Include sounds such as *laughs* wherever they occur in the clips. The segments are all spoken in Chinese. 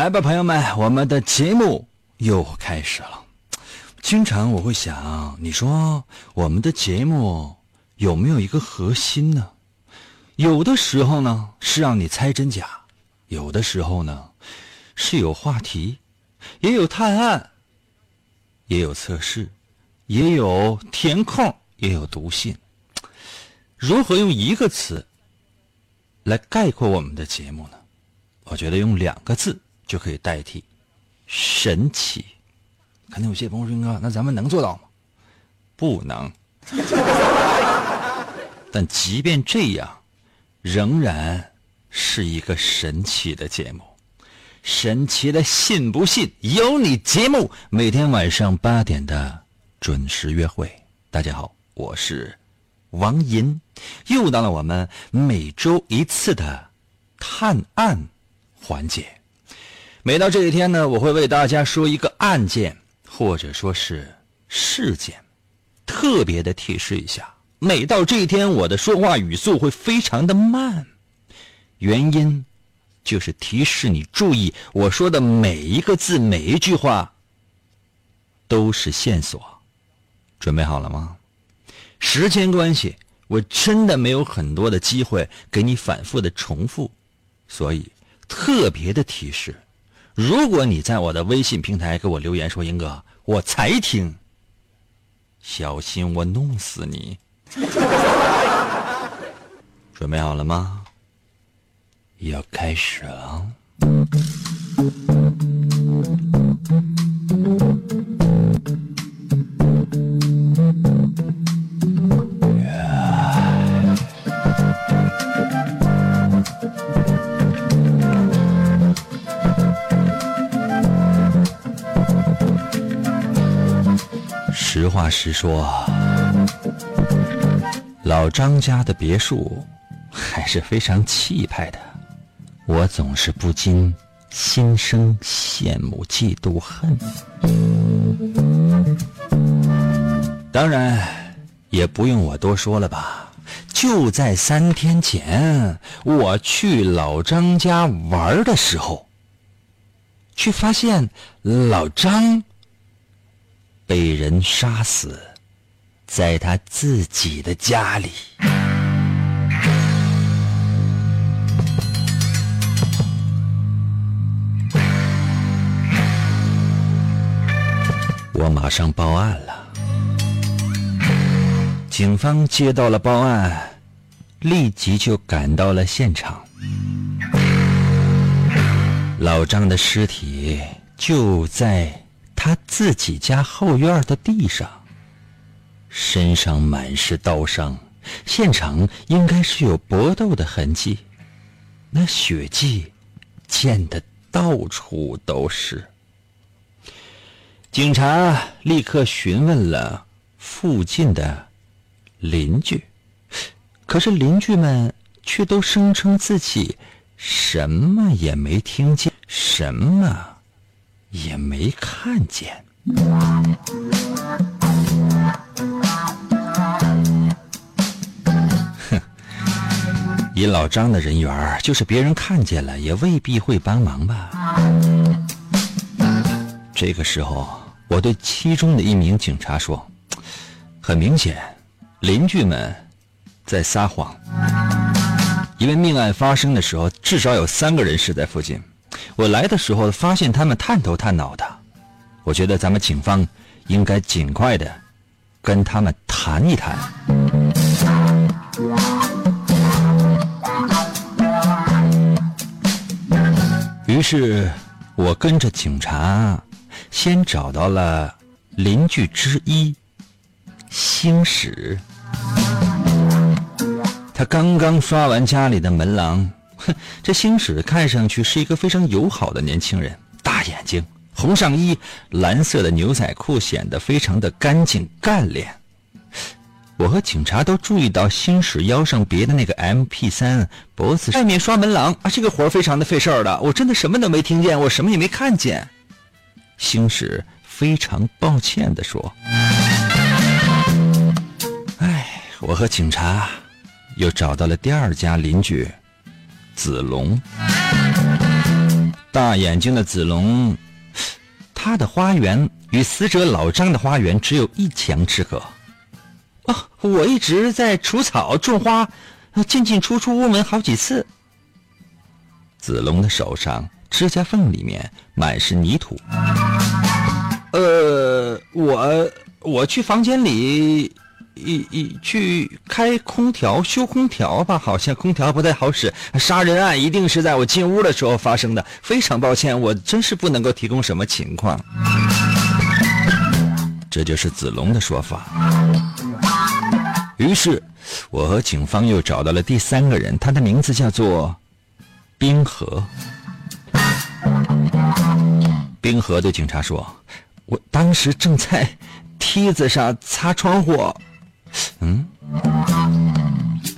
来吧，朋友们，我们的节目又开始了。经常我会想，你说我们的节目有没有一个核心呢？有的时候呢是让你猜真假，有的时候呢是有话题，也有探案，也有测试，也有填空，也有读信。如何用一个词来概括我们的节目呢？我觉得用两个字就可以代替，神奇。可能有些朋友说：“哥，那咱们能做到吗？”不能。*laughs* 但即便这样，仍然是一个神奇的节目。神奇的，信不信由你。节目每天晚上八点的准时约会。大家好，我是王银，又到了我们每周一次的探案环节。每到这一天呢，我会为大家说一个案件，或者说是事件。特别的提示一下，每到这一天，我的说话语速会非常的慢，原因就是提示你注意，我说的每一个字、每一句话都是线索。准备好了吗？时间关系，我真的没有很多的机会给你反复的重复，所以特别的提示：如果你在我的微信平台给我留言说“英哥，我才听”，小心我弄死你！*laughs* 准备好了吗？要开始了。实话实说，老张家的别墅还是非常气派的，我总是不禁心生羡慕、嫉妒、恨。当然，也不用我多说了吧。就在三天前，我去老张家玩的时候，却发现老张。被人杀死在他自己的家里。我马上报案了，警方接到了报案，立即就赶到了现场。老张的尸体就在。他自己家后院的地上，身上满是刀伤，现场应该是有搏斗的痕迹，那血迹溅得到处都是。警察立刻询问了附近的邻居，可是邻居们却都声称自己什么也没听见，什么。也没看见。哼，以老张的人缘，就是别人看见了，也未必会帮忙吧。这个时候，我对其中的一名警察说：“很明显，邻居们在撒谎，因为命案发生的时候，至少有三个人是在附近。我来的时候发现他们探头探脑的，我觉得咱们警方应该尽快的跟他们谈一谈。于是，我跟着警察，先找到了邻居之一，星矢。他刚刚刷完家里的门廊，*laughs* 这星矢看上去是一个非常友好的年轻人，大眼睛，红上衣，蓝色的牛仔裤，显得非常的干净干练。我和警察都注意到星矢腰上别的那个 M P 三，脖子外面刷门廊啊，这个活非常的费事儿的。我真的什么都没听见，我什么也没看见。星矢非常抱歉的说：“哎，我和警察又找到了第二家邻居，子龙。大眼睛的子龙，他的花园与死者老张的花园只有一墙之隔。”啊我一直在除草、种花，进进出出屋门好几次。子龙的手上指甲缝里面满是泥土。呃，我我去房间里，一一去开空调、修空调吧，好像空调不太好使。杀人案一定是在我进屋的时候发生的，非常抱歉，我真是不能够提供什么情况。这就是子龙的说法。于是，我和警方又找到了第三个人，他的名字叫做冰河。冰河对警察说：“我当时正在梯子上擦窗户。”嗯，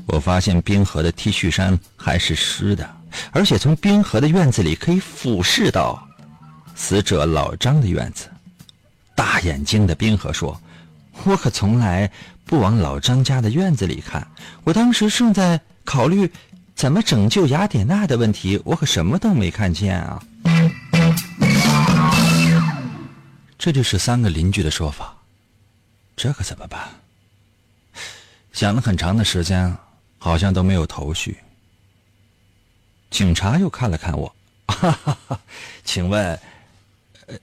我发现冰河的 T 恤衫还是湿的，而且从冰河的院子里可以俯视到死者老张的院子。大眼睛的冰河说：“我可从来。”不往老张家的院子里看，我当时正在考虑怎么拯救雅典娜的问题，我可什么都没看见啊！这就是三个邻居的说法，这可怎么办？想了很长的时间，好像都没有头绪。警察又看了看我，哈哈哈，请问，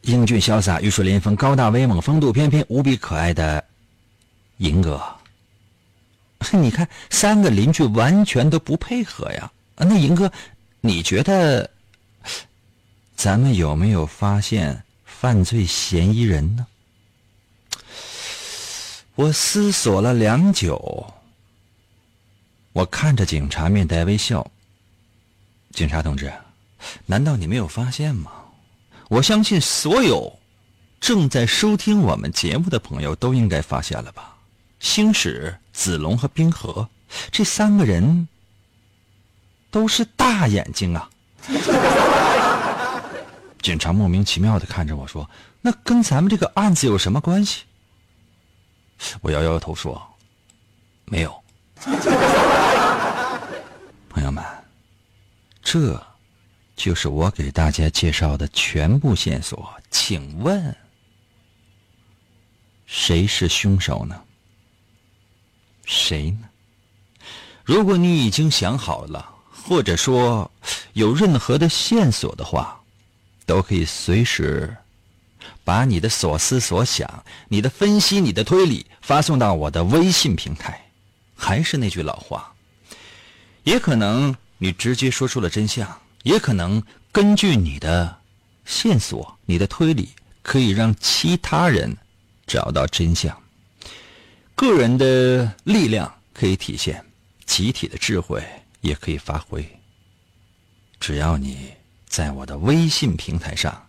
英俊潇洒、玉树临风、高大威猛、风度翩翩、无比可爱的。银哥，*laughs* 你看三个邻居完全都不配合呀！那银哥，你觉得咱们有没有发现犯罪嫌疑人呢？我思索了良久，我看着警察，面带微笑。警察同志，难道你没有发现吗？我相信所有正在收听我们节目的朋友都应该发现了吧。星矢、子龙和冰河，这三个人都是大眼睛啊！*laughs* 警察莫名其妙的看着我说：“那跟咱们这个案子有什么关系？”我摇摇头说：“没有。”朋友们，这就是我给大家介绍的全部线索。请问，谁是凶手呢？谁呢？如果你已经想好了，或者说有任何的线索的话，都可以随时把你的所思所想、你的分析、你的推理发送到我的微信平台。还是那句老话，也可能你直接说出了真相，也可能根据你的线索、你的推理，可以让其他人找到真相。个人的力量可以体现，集体的智慧也可以发挥。只要你在我的微信平台上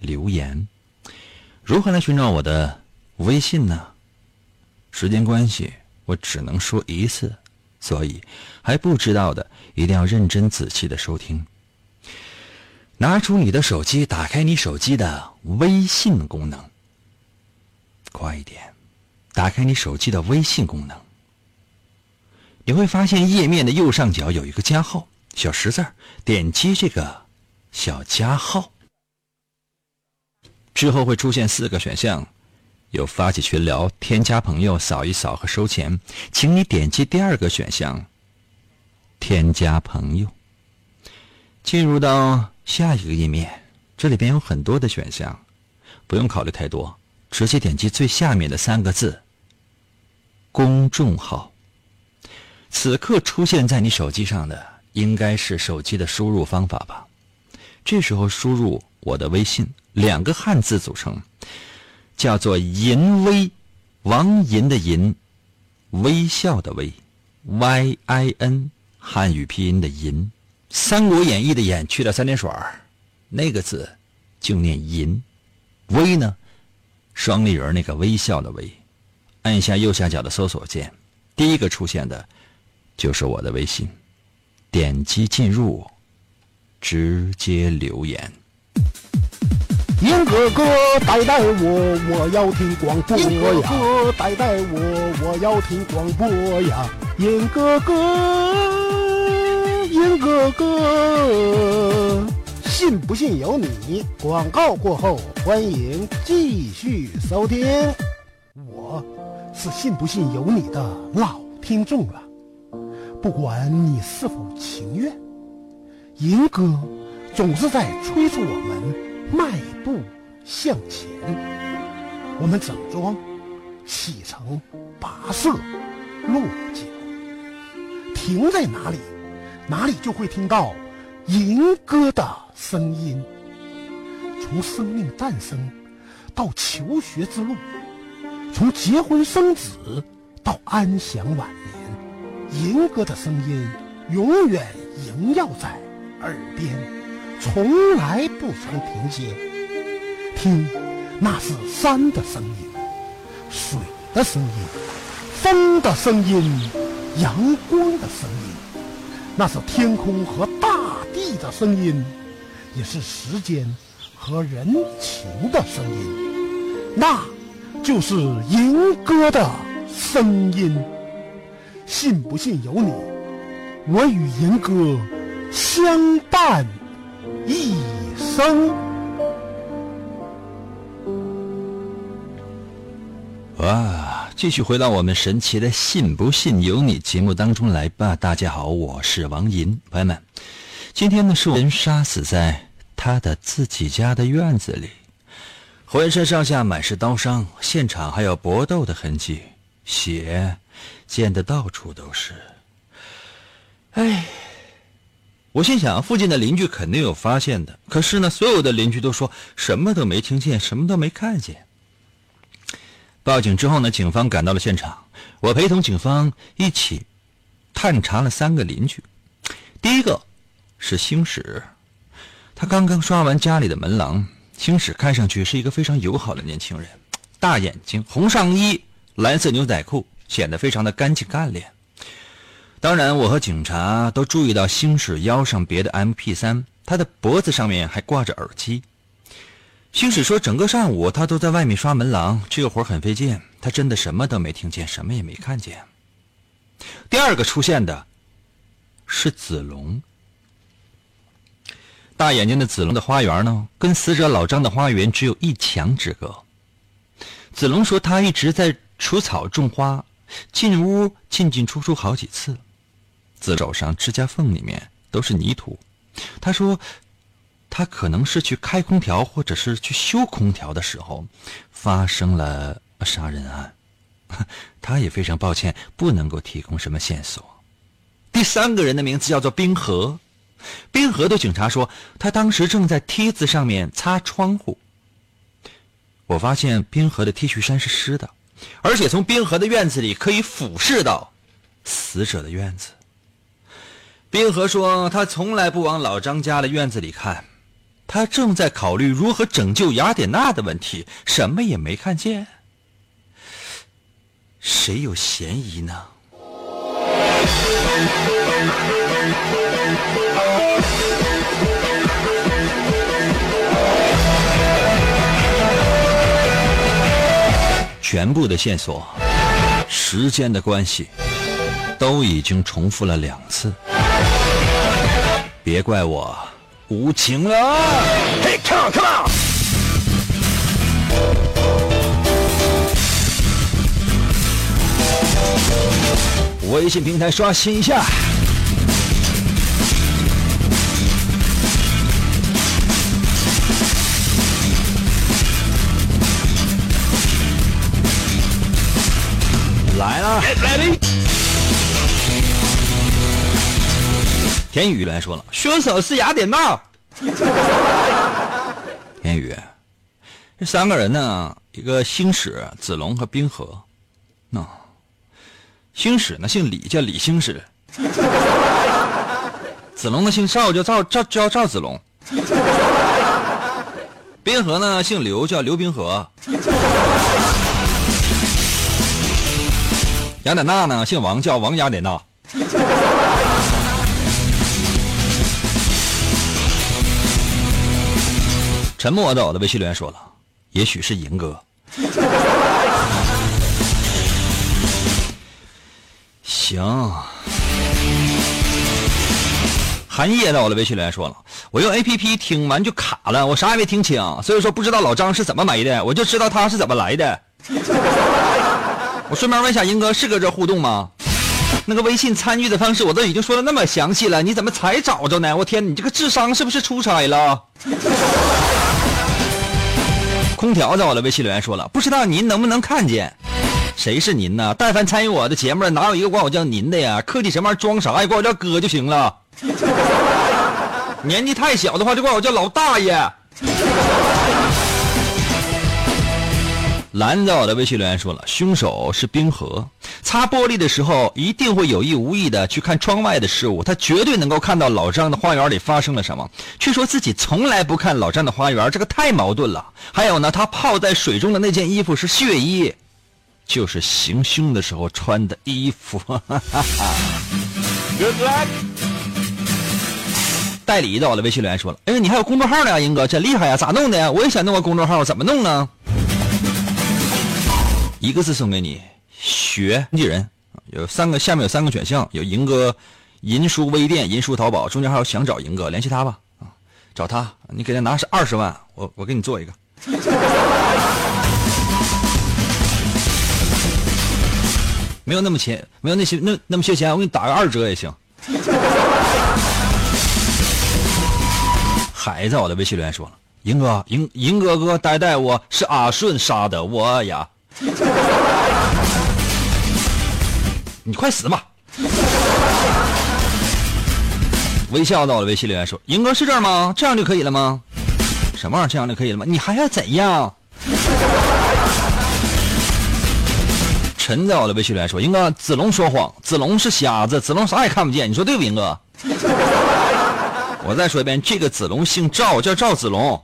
留言，如何来寻找我的微信呢？时间关系，我只能说一次，所以还不知道的一定要认真仔细的收听。拿出你的手机，打开你手机的微信功能，快一点。打开你手机的微信功能，你会发现页面的右上角有一个加号小十字点击这个小加号之后会出现四个选项：有发起群聊、添加朋友、扫一扫和收钱，请你点击第二个选项“添加朋友”。进入到下一个页面，这里边有很多的选项，不用考虑太多，直接点击最下面的三个字“公众号”。此刻出现在你手机上的应该是手机的输入方法吧？这时候输入我的微信，两个汉字组成。叫做淫威，王淫的淫，微笑的微，Y I N，汉语拼音的淫，《三国演义》的演去掉三点水那个字就念淫，微呢，双立人那个微笑的微，按下右下角的搜索键，第一个出现的，就是我的微信，点击进入，直接留言。英哥哥带带我，我要听广播呀！英哥哥带带我，我要听广播呀！英哥哥，英哥哥，信不信由你。广告过后，欢迎继续收听。我是信不信由你的老听众了，不管你是否情愿，银哥总是在催促我们。迈步向前，我们整装启程，跋涉落脚，停在哪里，哪里就会听到吟歌的声音。从生命诞生到求学之路，从结婚生子到安享晚年，吟歌的声音永远萦绕在耳边。从来不曾停歇，听，那是山的声音，水的声音，风的声音，阳光的声音，那是天空和大地的声音，也是时间和人情的声音，那就是吟歌的声音。信不信由你，我与吟歌相伴。一生哇！继续回到我们神奇的“信不信由你”节目当中来吧。大家好，我是王银，朋友们，今天呢是人杀死在他的自己家的院子里，浑身上下满是刀伤，现场还有搏斗的痕迹，血溅得到处都是。哎。我心想，附近的邻居肯定有发现的。可是呢，所有的邻居都说什么都没听见，什么都没看见。报警之后呢，警方赶到了现场。我陪同警方一起探查了三个邻居。第一个是星矢，他刚刚刷完家里的门廊。星矢看上去是一个非常友好的年轻人，大眼睛，红上衣，蓝色牛仔裤，显得非常的干净干练。当然，我和警察都注意到星矢腰上别的 MP 三，他的脖子上面还挂着耳机。星矢说，整个上午他都在外面刷门廊，这个活很费劲，他真的什么都没听见，什么也没看见。第二个出现的是子龙，大眼睛的子龙的花园呢，跟死者老张的花园只有一墙之隔。子龙说，他一直在除草种花，进屋进进出出好几次。自手上指甲缝里面都是泥土，他说，他可能是去开空调或者是去修空调的时候，发生了杀人案。*laughs* 他也非常抱歉，不能够提供什么线索。第三个人的名字叫做冰河，冰河对警察说，他当时正在梯子上面擦窗户。我发现冰河的 T 恤衫是湿的，而且从冰河的院子里可以俯视到死者的院子。冰河说：“他从来不往老张家的院子里看，他正在考虑如何拯救雅典娜的问题，什么也没看见。谁有嫌疑呢？”全部的线索，时间的关系，都已经重复了两次。别怪我无情了。嘿，come on，come on。微信平台刷新一下。来了，嘿，ready。田宇来说了，凶手是雅典娜。*laughs* 田宇，这三个人呢，一个星矢、子龙和冰河。那星矢呢，姓李，叫李星矢。*laughs* 子龙呢，姓赵，叫赵赵叫赵子龙。冰河呢，姓刘，叫刘冰河。雅典娜呢，姓王，叫王雅典娜。沉默的我的微信留言说了，也许是银哥。*laughs* 行。寒夜到了，微信留言说了，我用 A P P 听完就卡了，我啥也没听清，所以说不知道老张是怎么没的，我就知道他是怎么来的。*laughs* 我顺便问一下，英哥是搁这互动吗？那个微信参与的方式我都已经说的那么详细了，你怎么才找着呢？我天，你这个智商是不是出差了？空调在我的微信留言说了，不知道您能不能看见？谁是您呢？但凡参与我的节目，哪有一个管我叫您的呀？客气什么玩意儿？装啥呀？管我叫哥就行了。年纪太小的话，就管我叫老大爷。蓝在我的微信留言说了，凶手是冰河。擦玻璃的时候，一定会有意无意的去看窗外的事物，他绝对能够看到老张的花园里发生了什么，却说自己从来不看老张的花园，这个太矛盾了。还有呢，他泡在水中的那件衣服是血衣，就是行凶的时候穿的衣服。Good luck。代理在我的微信留言说了，哎，你还有公众号呢，英哥真厉害呀，咋弄的呀？我也想弄个公众号，怎么弄呢？一个字送给你，学经纪人，有三个，下面有三个选项，有银哥、银叔微店、银叔淘宝，中间还有想找银哥，联系他吧，啊，找他，你给他拿是二十万，我我给你做一个，*laughs* 没有那么钱，没有那些那那么些钱，我给你打个二折也行。*laughs* 还在我的微信留言说了，银哥，银银哥哥，带带我是阿顺杀的我呀。*laughs* 你快死吧！微笑到了微信留言说：“银哥是这儿吗？这样就可以了吗？什么玩意儿？这样就可以了吗？你还要怎样？”陈在我的微信留言说：“银哥，子龙说谎，子龙是瞎子，子龙啥也看不见，你说对不，银哥？”我再说一遍，这个子龙姓赵，叫赵子龙。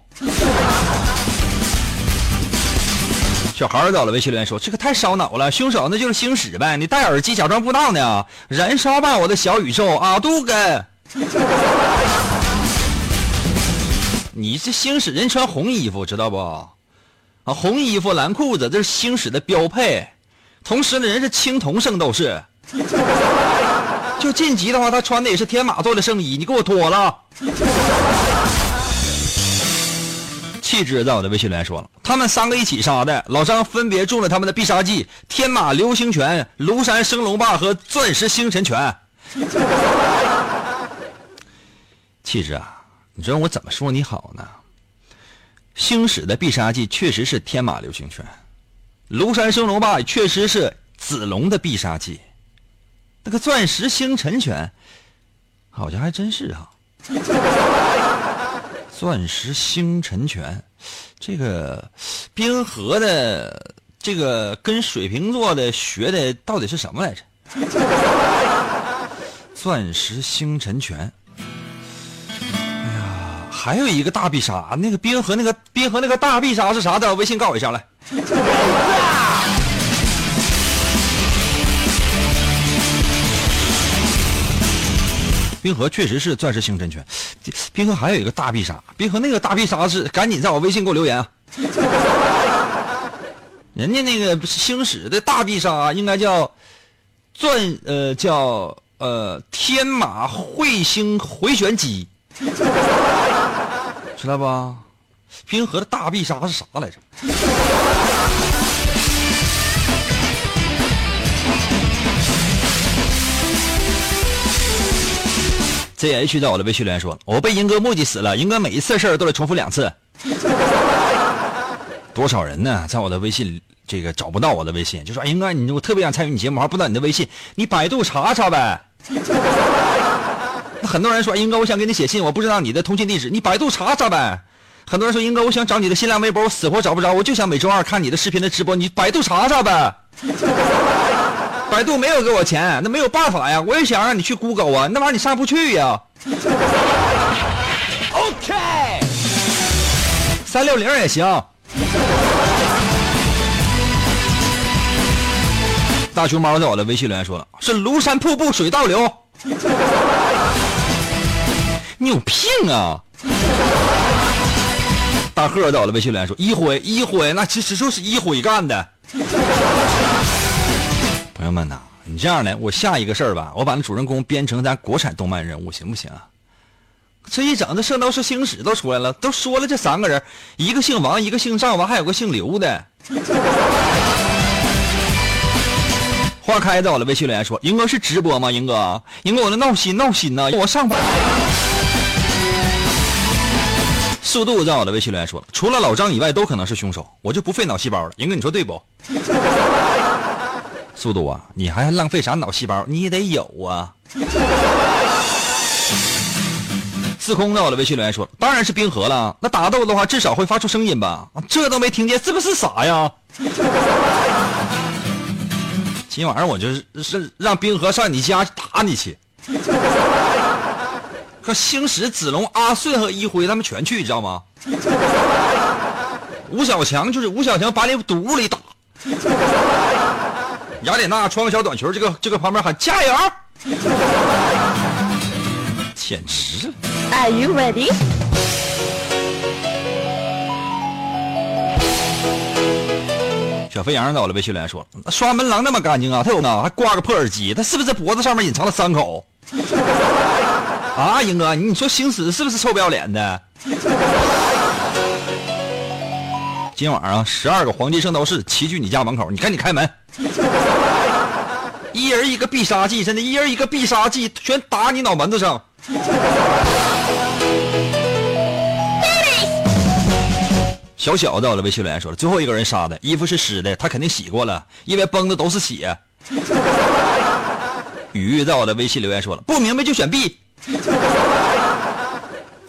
小孩到了，微信留言说：“这个太烧脑了，凶手那就是星矢呗！你戴耳机假装不知道呢？燃烧吧，我的小宇宙啊，杜哥！*laughs* 你这星矢人穿红衣服，知道不？啊，红衣服蓝裤子，这是星矢的标配。同时呢，人是青铜圣斗士。就晋级的话，他穿的也是天马座的圣衣，你给我脱了。”气质在我的微信留言说了，他们三个一起杀的，老张分别中了他们的必杀技：天马流星拳、庐山升龙霸和钻石星辰拳。气质啊，你知道我怎么说你好呢？星矢的必杀技确实是天马流星拳，庐山升龙霸确实是子龙的必杀技，那个钻石星辰拳，好像还真是啊。钻石星辰拳，这个冰河的这个跟水瓶座的学的到底是什么来着？*laughs* 钻石星辰拳，哎呀，还有一个大必杀，那个冰河那个冰河那个大必杀是啥的？微信告我一下来。冰河确实是钻石星辰拳，冰河还有一个大必杀，冰河那个大必杀是赶紧在我微信给我留言啊！*laughs* 人家那个星矢的大必杀应该叫钻呃叫呃天马彗星回旋击，*laughs* 知道不？冰河的大必杀是啥来着？ZH 在我的微信留言说：“我被英哥墨迹死了，英哥每一次事儿都得重复两次。*laughs* ”多少人呢？在我的微信这个找不到我的微信，就说：“英哥，你我特别想参与你节目，还不知道你的微信，你百度查查呗。*laughs* ”那很多人说：“英哥，我想给你写信，我不知道你的通信地址，你百度查查呗。”很多人说：“英哥，我想找你的新浪微博，我死活找不着，我就想每周二看你的视频的直播，你百度查查呗。”百度没有给我钱，那没有办法呀。我也想让你去 Google 啊，那玩意儿你上不去呀。*laughs* OK，三六零也行。大熊猫在我的微信留言说了，是庐山瀑布水倒流。*laughs* 你有病啊！大贺在我的微信留言说，一辉一辉，那其实就是一辉干的。朋友们呐，你这样的，我下一个事儿吧，我把那主人公编成咱国产动漫人物，行不行啊？这一整，这《圣斗士星矢》都出来了，都说了这三个人，一个姓王，一个姓赵，完还有个姓刘的。*laughs* 花开在我的微信留言说：“英哥是直播吗？英哥，英哥，我那闹心闹心呐！我上班。”速度在我的微信留言说：“除了老张以外，都可能是凶手，我就不费脑细胞了。”英哥，你说对不？速度啊！你还浪费啥脑细胞？你也得有啊！*laughs* 司空在我的微信留言说：“当然是冰河了。那打斗的话，至少会发出声音吧？这都没听见，是不是傻呀？” *laughs* 今晚上我就是让冰河上你家打你去。可星矢、子龙、阿顺和一辉他们全去，你知道吗？吴小强就是吴小强，把你堵屋里打。雅典娜穿个小短裙，这个这个旁边喊加油，*laughs* 简直！Are you ready？小飞羊在我的微信留言说：“刷门廊那么干净啊，他有呢，还挂个破耳机，他是不是在脖子上面隐藏了伤口？” *laughs* 啊，英哥，你说星矢是不是臭不要脸的？今晚上十二个黄金圣斗士齐聚你家门口，你赶紧开门。*laughs* 一人一个必杀技，真的，一人一个必杀技，全打你脑门子上。小小在我的微信留言说了，最后一个人杀的衣服是湿的，他肯定洗过了，因为崩的都是血。*laughs* 雨在我的微信留言说了，不明白就选 B。*laughs*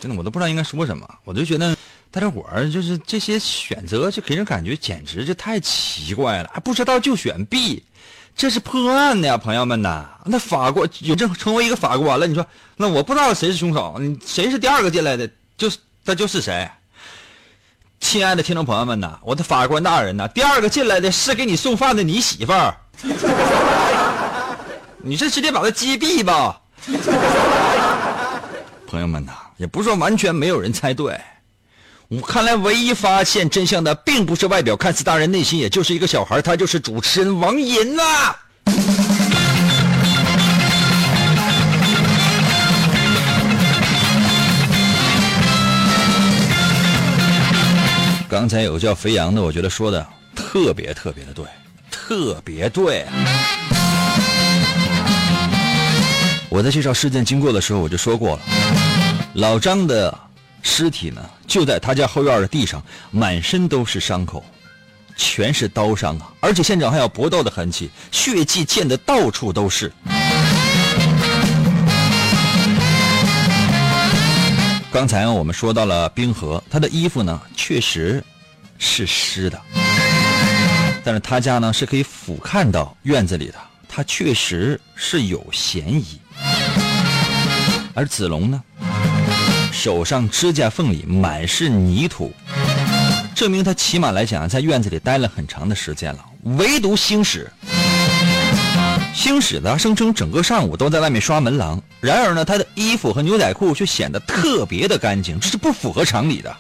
真的，我都不知道应该说什么，我就觉得。大家伙儿就是这些选择，就给人感觉简直就太奇怪了。还不知道就选 B，这是破案的呀，朋友们呐！那法官有这成为一个法官了，你说那我不知道谁是凶手，谁是第二个进来的，就是他就是谁？亲爱的听众朋友们呐，我的法官大人呐，第二个进来的是给你送饭的你媳妇儿，*laughs* 你是直接把他击毙吧？朋友们呐，也不是说完全没有人猜对。我看来，唯一发现真相的，并不是外表看似大人，内心也就是一个小孩，他就是主持人王银呐。刚才有个叫肥羊的，我觉得说的特别特别的对，特别对。我在介绍事件经过的时候，我就说过了，老张的。尸体呢，就在他家后院的地上，满身都是伤口，全是刀伤啊！而且现场还有搏斗的痕迹，血迹溅得到处都是。刚才我们说到了冰河，他的衣服呢确实是湿的，但是他家呢是可以俯瞰到院子里的，他确实是有嫌疑。而子龙呢？手上指甲缝里满是泥土，证明他起码来讲在院子里待了很长的时间了。唯独星矢，星矢呢声称整个上午都在外面刷门廊，然而呢他的衣服和牛仔裤却显得特别的干净，这是不符合常理的。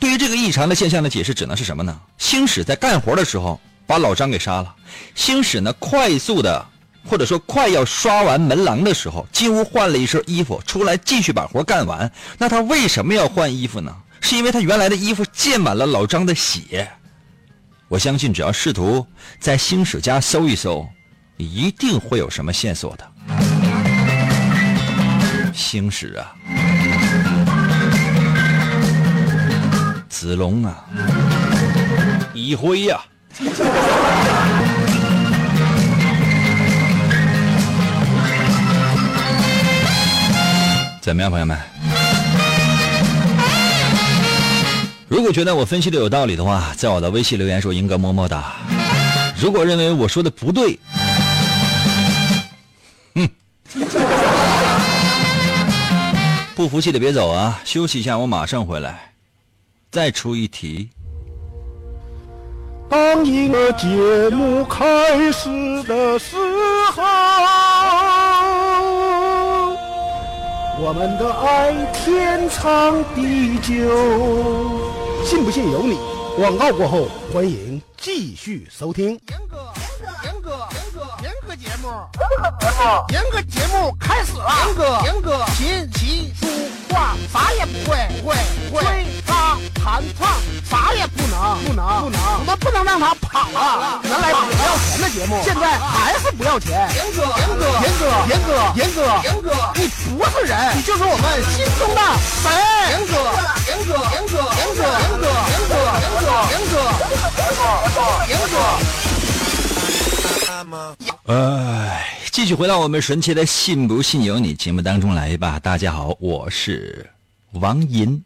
对于这个异常的现象的解释只能是什么呢？星矢在干活的时候把老张给杀了，星矢呢快速的。或者说快要刷完门廊的时候，进屋换了一身衣服，出来继续把活干完。那他为什么要换衣服呢？是因为他原来的衣服溅满了老张的血。我相信，只要试图在星矢家搜一搜，一定会有什么线索的。星矢啊，子龙啊，一辉呀、怎么样，朋友们？如果觉得我分析的有道理的话，在我的微信留言说“英哥么么哒”。如果认为我说的不对，嗯，不服气的别走啊，休息一下，我马上回来，再出一题。当一个节目开始的时候，我们的爱天长地久。信不信由你。广告过后，欢迎继续收听。严格，哥，严哥节目，严哥节目开始了。严哥，严哥，琴棋书画。啥也不会，不会，不会。吹拉弹唱。啥也不能，不能，不能。我们不能让他跑了。原来不要钱的节目，现在还是不要钱。严哥，严哥，严哥，严哥，严哥，严哥，你不是人，你就是我们心中的神。严哥，严哥，严哥，严哥，严哥，严哥，严哥，严哥，严哥，严哥。哎，继续回到我们神奇的“信不信由你”节目当中来吧。大家好，我是王银。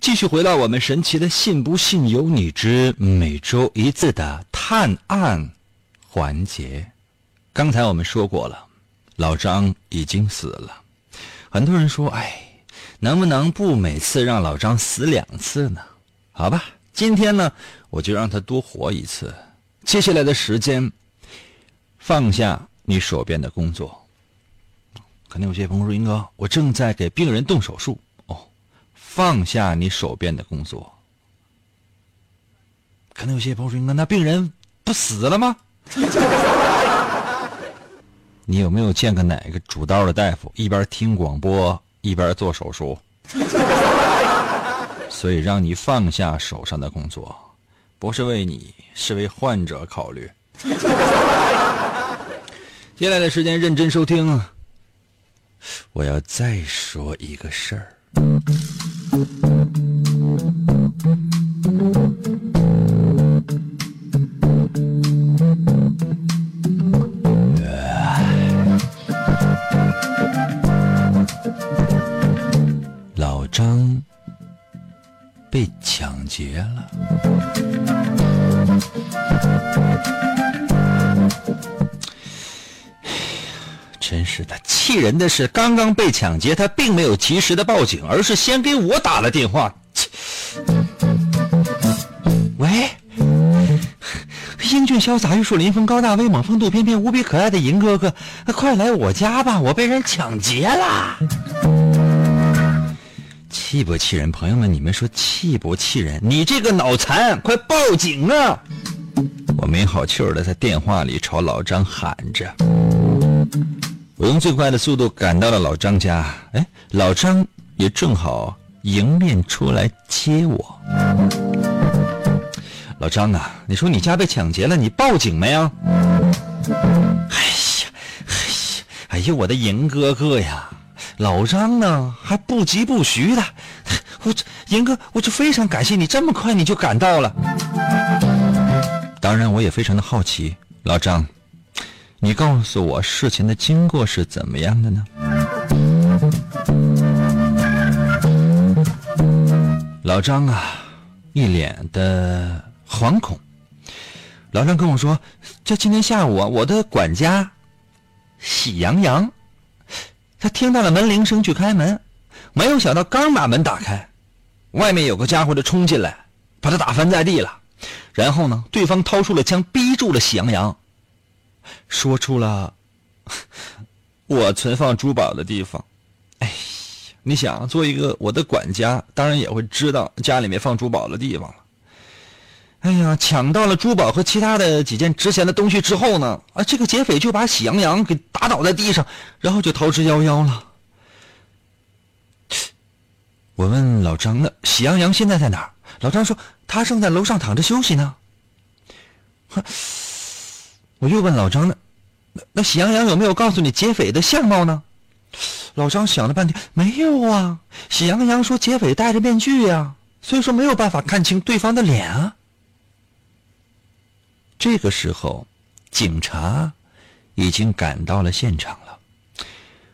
继续回到我们神奇的“信不信由你”之每周一次的探案环节。刚才我们说过了，老张已经死了。很多人说：“哎，能不能不每次让老张死两次呢？”好吧，今天呢，我就让他多活一次。接下来的时间。放下你手边的工作，可能有些朋友说：“英哥，我正在给病人动手术。”哦，放下你手边的工作。可能有些朋友说：“英哥，那病人不死了吗？” *laughs* 你有没有见过哪个主刀的大夫一边听广播一边做手术？*laughs* 所以让你放下手上的工作，不是为你，是为患者考虑。接下来的时间认真收听，我要再说一个事儿。老张被抢劫了。真是的，气人的是，刚刚被抢劫，他并没有及时的报警，而是先给我打了电话。喂，英俊潇洒、玉树临风、高大威猛、风度翩翩、无比可爱的银哥哥，快来我家吧！我被人抢劫了，气不气人？朋友们，你们说气不气人？你这个脑残，快报警啊！我没好气儿的在电话里朝老张喊着。我用最快的速度赶到了老张家，哎，老张也正好迎面出来接我。老张啊，你说你家被抢劫了，你报警没啊？哎呀，哎呀，哎呀，我的银哥哥呀！老张呢还不疾不徐的，我这银哥，我就非常感谢你这么快你就赶到了。当然，我也非常的好奇，老张。你告诉我事情的经过是怎么样的呢？老张啊，一脸的惶恐。老张跟我说：“这今天下午啊，我的管家喜羊羊，他听到了门铃声去开门，没有想到刚把门打开，外面有个家伙就冲进来，把他打翻在地了。然后呢，对方掏出了枪，逼住了喜羊羊。”说出了我存放珠宝的地方。哎呀，你想做一个我的管家，当然也会知道家里面放珠宝的地方了。哎呀，抢到了珠宝和其他的几件值钱的东西之后呢，啊，这个劫匪就把喜羊羊给打倒在地上，然后就逃之夭夭了。我问老张：“那喜羊羊现在在哪儿？”老张说：“他正在楼上躺着休息呢。*laughs* ”我又问老张呢，那那喜羊羊有没有告诉你劫匪的相貌呢？老张想了半天，没有啊。喜羊羊说劫匪戴着面具呀，所以说没有办法看清对方的脸啊。这个时候，警察已经赶到了现场了。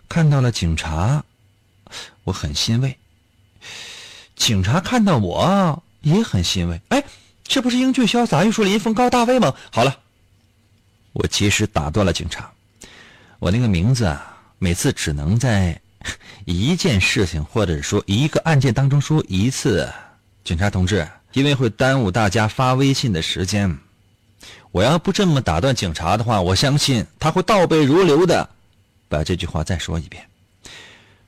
看到了警察，我很欣慰。警察看到我也很欣慰。哎，这不是英俊潇洒、玉树临风、高大威猛？好了，我及时打断了警察。我那个名字啊，每次只能在一件事情或者说一个案件当中说一次。警察同志，因为会耽误大家发微信的时间。我要不这么打断警察的话，我相信他会倒背如流的把这句话再说一遍。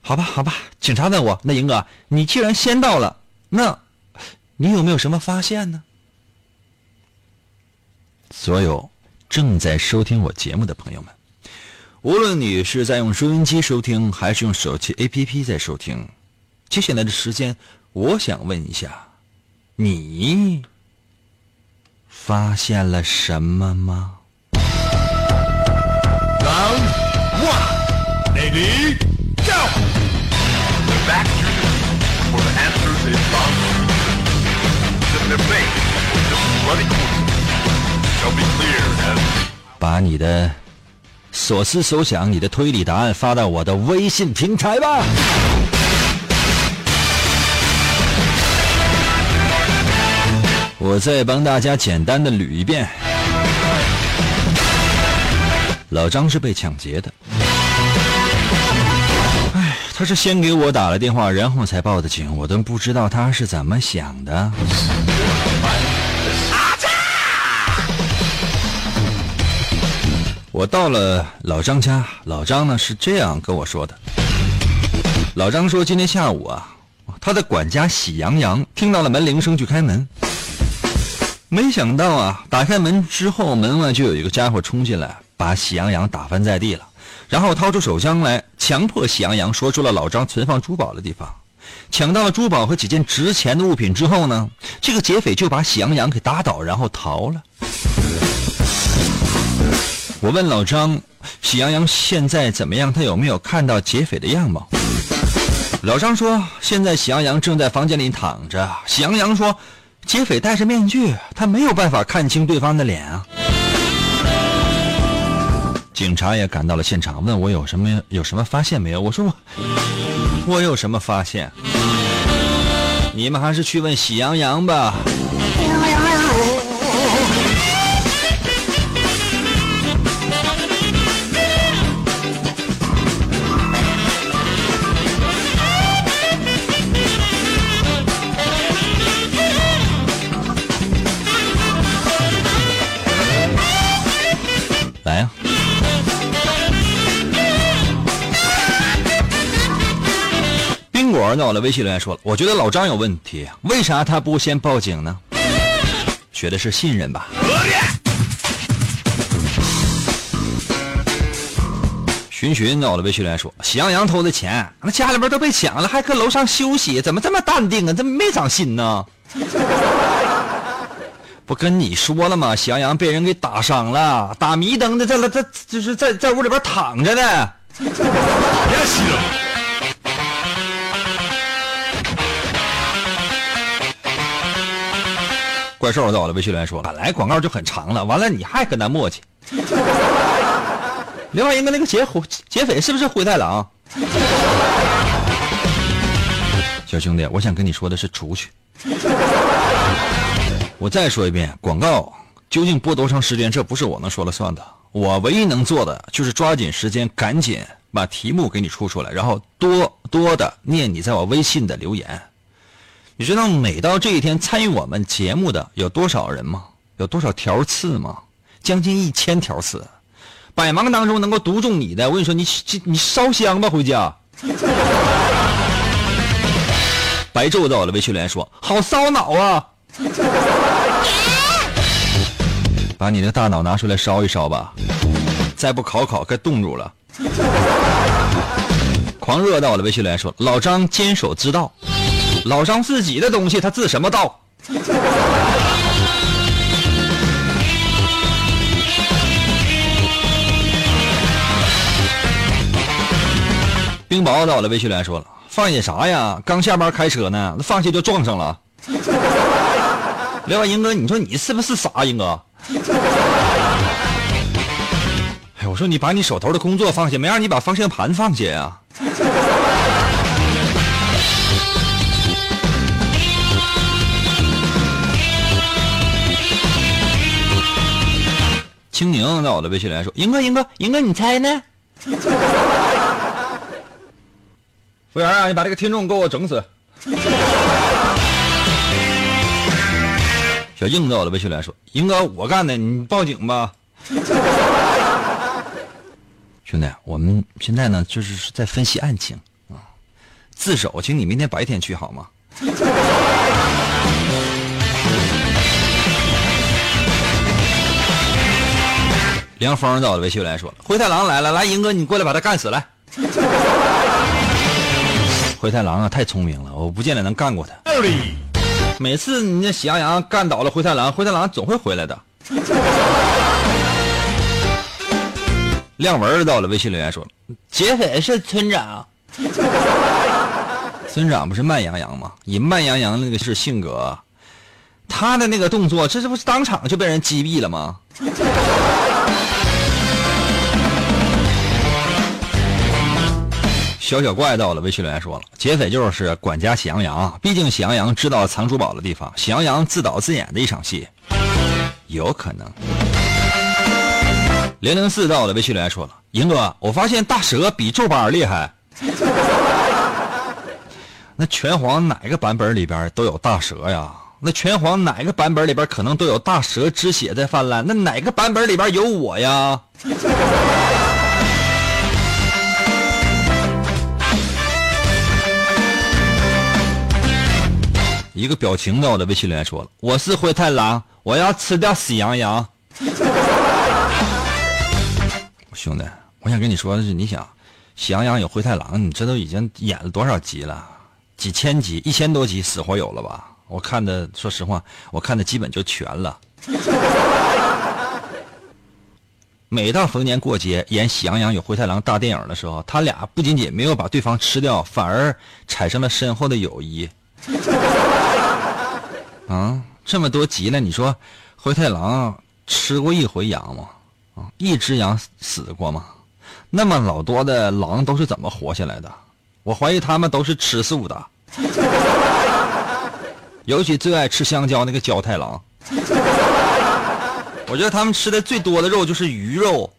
好吧，好吧。警察问我：“那英哥，你既然先到了，那你有没有什么发现呢？”所有正在收听我节目的朋友们无论你是在用收音机收听还是用手机 app 在收听接下来的时间我想问一下你发现了什么吗？把你的所思所想、你的推理答案发到我的微信平台吧。我再帮大家简单的捋一遍。老张是被抢劫的，他是先给我打了电话，然后才报的警，我都不知道他是怎么想的。我到了老张家，老张呢是这样跟我说的。老张说今天下午啊，他的管家喜羊羊听到了门铃声去开门。没想到啊，打开门之后，门外就有一个家伙冲进来，把喜羊羊打翻在地了，然后掏出手枪来，强迫喜羊羊说出了老张存放珠宝的地方。抢到了珠宝和几件值钱的物品之后呢，这个劫匪就把喜羊羊给打倒，然后逃了。我问老张，喜羊羊现在怎么样？他有没有看到劫匪的样貌？老张说，现在喜羊羊正在房间里躺着。喜羊羊说。劫匪戴着面具，他没有办法看清对方的脸啊。警察也赶到了现场，问我有什么有什么发现没有？我说我我有什么发现？你们还是去问喜羊羊吧。微信留言说了，我觉得老张有问题，为啥他不先报警呢？学的是信任吧。寻寻那我的微信留言说，喜羊羊偷的钱，那家里边都被抢了，还搁楼上休息，怎么这么淡定啊？怎么没长心呢？不跟你说了吗？喜羊羊被人给打伤了，打迷瞪的，在了，在就是在在屋里边躺着呢。怪兽在我的微信留言说：“本来广告就很长了，完了你还跟他磨叽。*laughs* ”另外一个那个劫虎劫匪是不是灰太狼？*laughs* 小兄弟，我想跟你说的是出去。*laughs* 我再说一遍，广告究竟播多长时间，这不是我能说了算的。我唯一能做的就是抓紧时间，赶紧把题目给你出出来，然后多多的念你在我微信的留言。你知道每到这一天参与我们节目的有多少人吗？有多少条刺吗？将近一千条刺，百忙当中能够读中你的，我跟你说，你你烧香吧，回家。白昼到了，微信留言说：“好烧脑啊！”把你的大脑拿出来烧一烧吧，再不烤烤，该冻住了。狂热到了，微信留言说：“老张坚守之道。”老张自己的东西，他自什么道？冰雹到了，微信留言说了：“放下啥呀？刚下班开车呢，那放下就撞上了。”另外，英哥，你说你是不是傻？英哥，哎，我说你把你手头的工作放下，没让你把方向盘放下呀。青柠在我的微信留言说：“英哥，英哥，英哥，你猜呢？” *laughs* 服务员啊，你把这个听众给我整死！小硬在我的微信留言说：“英哥，我干的，你报警吧。*laughs* ”兄弟，我们现在呢，就是在分析案情啊。自首，请你明天白天去好吗？梁峰在我的微信留言说：“灰太狼来了，来，英哥，你过来把他干死来。*laughs* ”灰太狼啊，太聪明了，我不见得能干过他。每次你那喜羊羊干倒了灰太狼，灰太狼总会回来的。*laughs* 亮文到了，微信留言说：“劫匪是村长。*laughs* ”村长不是慢羊羊吗？以慢羊羊那个是性格，他的那个动作，这这不是当场就被人击毙了吗？小小怪到了，微信留言说了，劫匪就是管家喜羊羊，毕竟喜羊羊知道藏珠宝的地方，喜羊羊自导自演的一场戏，有可能。零零四到了，微信留言说了，银哥，我发现大蛇比皱巴厉害。那拳皇哪个版本里边都有大蛇呀？那拳皇哪个版本里边可能都有大蛇之血在泛滥？那哪个版本里边有我呀？*laughs* 一个表情在我的微信里面说了：“我是灰太狼，我要吃掉喜羊羊。*laughs* ”兄弟，我想跟你说的是，你想，喜羊羊有灰太狼，你这都已经演了多少集了？几千集，一千多集，死活有了吧？我看的，说实话，我看的基本就全了。*laughs* 每到逢年过节演喜羊羊与灰太狼大电影的时候，他俩不仅仅没有把对方吃掉，反而产生了深厚的友谊。*laughs* 啊，这么多集了，你说灰太狼吃过一回羊吗？啊，一只羊死过吗？那么老多的狼都是怎么活下来的？我怀疑他们都是吃素的，尤其最爱吃香蕉那个焦太狼。*laughs* 我觉得他们吃的最多的肉就是鱼肉。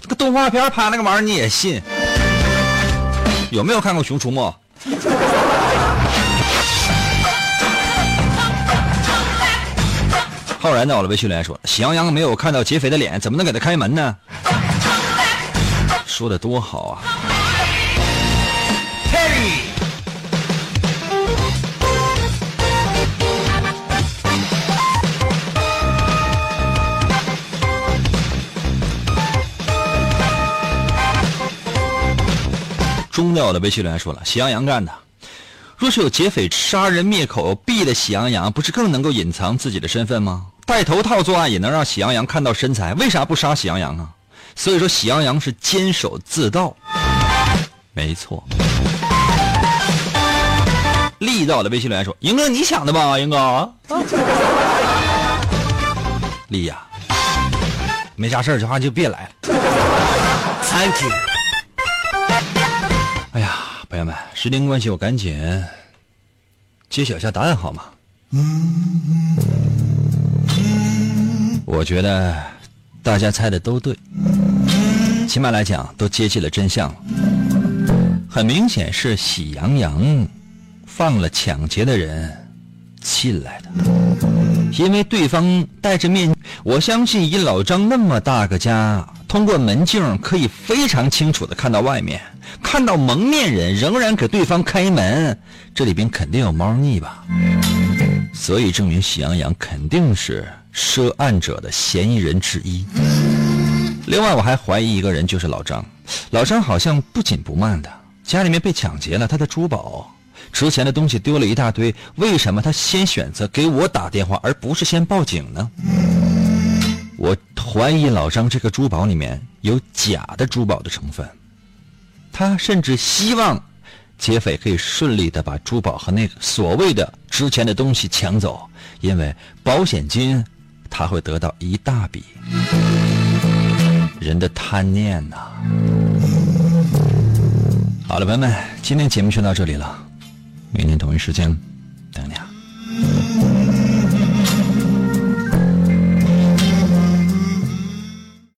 这个动画片拍那个玩意儿你也信？有没有看过《熊出没》？浩然在我的微信留言说：“喜羊羊没有看到劫匪的脸，怎么能给他开门呢？”说的多好啊！中掉的微信留言说了：“喜羊羊干的。若是有劫匪杀人灭口，毙了喜羊羊，不是更能够隐藏自己的身份吗？戴头套作案也能让喜羊羊看到身材，为啥不杀喜羊羊啊？所以说，喜羊羊是监守自盗。没错。”力道的微信留言说：“英哥，你想的吧，英哥。”力呀，没啥事儿的话就别来了。Thank you。哎呀，朋友们，时间关系，我赶紧揭晓一下答案好吗？我觉得大家猜的都对，起码来讲都接近了真相了。很明显是喜羊羊放了抢劫的人进来的，因为对方戴着面，我相信以老张那么大个家，通过门镜可以非常清楚的看到外面。看到蒙面人仍然给对方开门，这里边肯定有猫腻吧？所以证明喜羊羊肯定是涉案者的嫌疑人之一。另外，我还怀疑一个人就是老张。老张好像不紧不慢的，家里面被抢劫了，他的珠宝、值钱的东西丢了一大堆，为什么他先选择给我打电话，而不是先报警呢？我怀疑老张这个珠宝里面有假的珠宝的成分，他甚至希望劫匪可以顺利的把珠宝和那个所谓的值钱的东西抢走，因为保险金他会得到一大笔。人的贪念呐！好了，朋友们，今天节目就到这里了，明天同一时间等你啊。